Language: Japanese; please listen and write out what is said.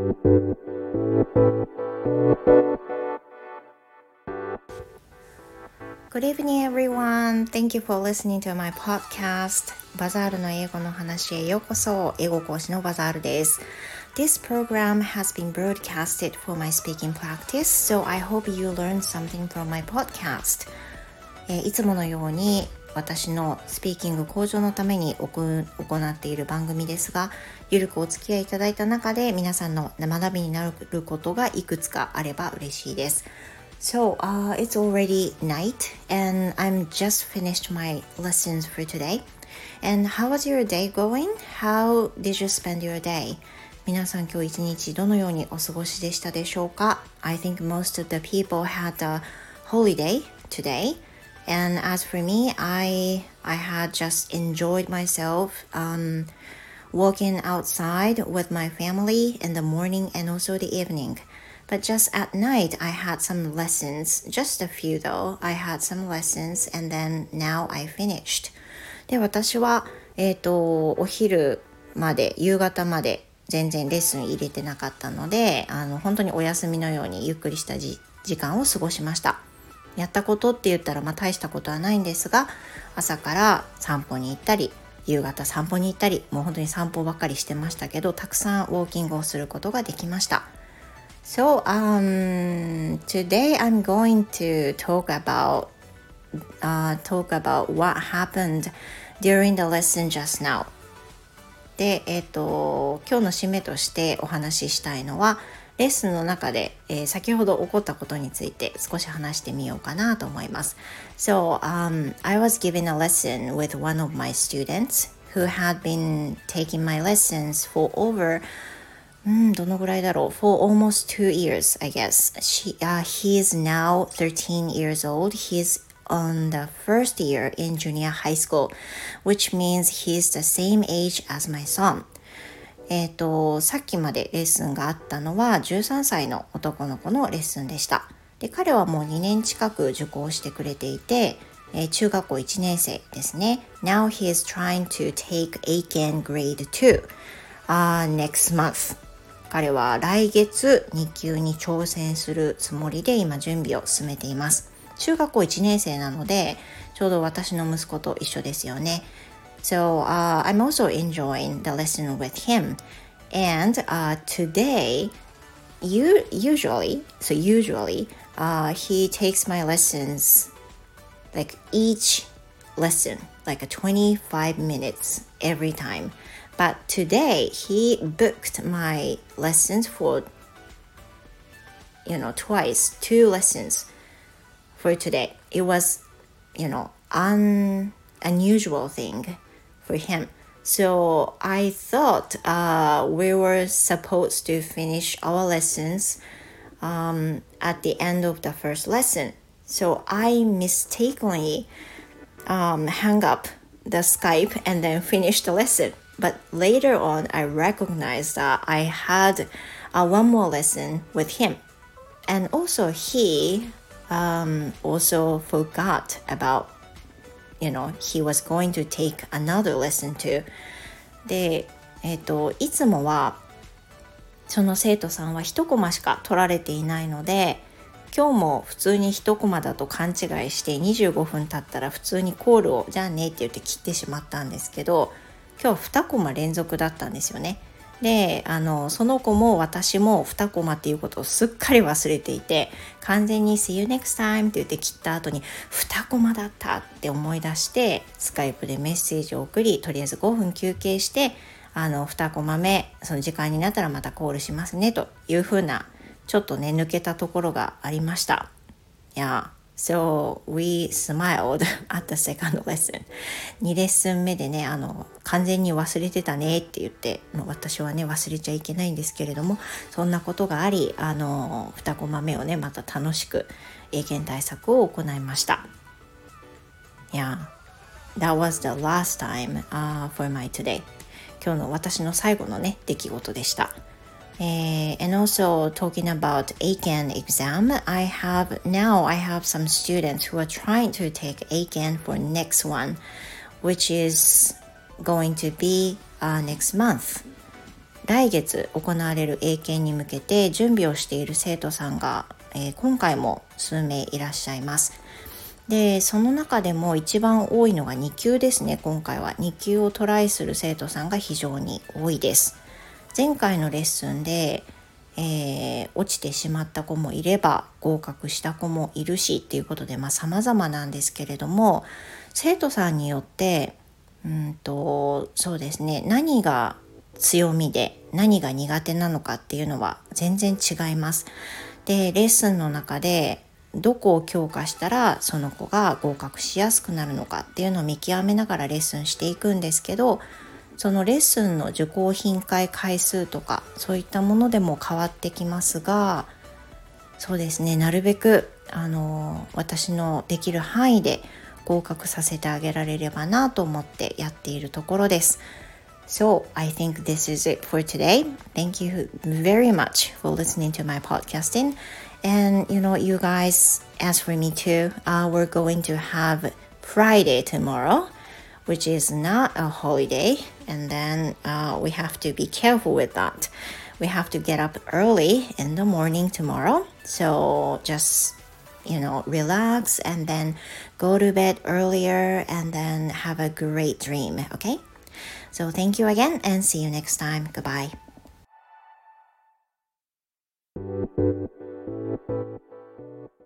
Good evening, everyone. Thank you for listening to my podcast. バザールの英語の話へようこそ。英語講師のバザールです。This program has been broadcasted for my speaking practice, so I hope you learn something from my podcast. えいつものように私のスピーキング向上のために行っている番組ですが、ゆるくお付き合いいただいた中で皆さんの学びになることがいくつかあれば嬉しいです。So uh, it's already night and I'm just finished my lessons for today. And how was your day going? How did you spend your day? 皆さん今日一日どのようにお過ごしでしたでしょうか ?I think most of the people had a holiday today. And as for me, I I had just enjoyed myself um, walking outside with my family in the morning and also the evening. But just at night, I had some lessons, just a few though. I had some lessons and then now I finished. で、私は、えっ、ー、と、お昼まで、夕方まで全然レッスン入れてなかったので、あの、本当にお休みのようにゆっくりした時間を過ごしました。 やったことって言ったら、まあ大したことはないんですが、朝から散歩に行ったり、夕方散歩に行ったり、もう本当に散歩ばっかりしてましたけど、たくさんウォーキングをすることができました。So, um, today I'm going to talk about uh, talk about what happened during the lesson just now. で、えっ、ー、と、今日の締めとしてお話ししたいのは、レッスンの中で、えー、先ほど起こったことについて少し話してみようかなと思います。So, um, I was given a lesson with one of my students who had been taking my lessons for over うん、どのぐらいだろう ?for almost two years, I guess. She, uh, he is now 13 years old. He's on the first year in junior high school, which means he's the same age as my son. えっ、と、さっきまでレッスンがあったのは13歳の男の子のレッスンでした。で、彼はもう2年近く受講してくれていて、えー、中学校1年生ですね。Now he is trying to take Aiken grade 2、uh, next month. 彼は来月2級に挑戦するつもりで今準備を進めています。中学校1年生なので、ちょうど私の息子と一緒ですよね。So、uh, I'm also enjoying the lesson with him. And、uh, today, you usually, so usually, uh, he takes my lessons like each lesson, like a 25 minutes every time. But today he booked my lessons for you know twice, two lessons for today. It was you know un unusual thing for him. So I thought uh, we were supposed to finish our lessons um, at the end of the first lesson. So I mistakenly um, hung up the Skype and then finished the lesson. But later on, I recognized that I had uh, one more lesson with him. And also, he um, also forgot about, you know, he was going to take another lesson to で、えっ、ー、と、いつもは、その生徒さんは1コマしか取られていないので、今日も普通に1コマだと勘違いして25分経ったら普通にコールをじゃあねって言って切ってしまったんですけど今日2コマ連続だったんですよね。であのその子も私も2コマっていうことをすっかり忘れていて完全に「See you next time」って言って切った後に2コマだったって思い出してスカイプでメッセージを送りとりあえず5分休憩してあの2コマ目その時間になったらまたコールしますねというふうなちょっとね抜けたところがありました。いや So we smiled at the second lesson. 2レッスン目でね、あの、完全に忘れてたねって言って、もう私はね、忘れちゃいけないんですけれども、そんなことがあり、あの、2コマ目をね、また楽しく英検対策を行いました。Yeah, that was the last time、uh, for my today. 今日の私の最後のね、出来事でした。Uh, and also talking about ACAN exam, I have now I have some students who are trying to take ACAN for next one, which is going to be uh, next month. 来月行われる英検に向けて準備をしている生徒さんが、えー、今回も数名いらっしゃいます。でその中でも一番多いのが2級ですね今回は2級をトライする生徒さんが非常に多いです前回のレッスンで、えー、落ちてしまった子もいれば合格した子もいるしっていうことでまあ様々なんですけれども生徒さんによってうんとそうですね何が強みで何が苦手なのかっていうのは全然違います。でレッスンの中でどこを強化したらその子が合格しやすくなるのかっていうのを見極めながらレッスンしていくんですけどそのレッスンの受講頻回回数とかそういったものでも変わってきますがそうですねなるべくあの私のできる範囲で合格させてあげられればなと思ってやっているところです。So, I think this is it for today. Thank you very much for listening to my podcasting. And you know, you guys, as for me too, uh, we're going to have Friday tomorrow, which is not a holiday, and then uh, we have to be careful with that. We have to get up early in the morning tomorrow, so just you know, relax and then go to bed earlier and then have a great dream, okay? So thank you again and see you next time. Goodbye.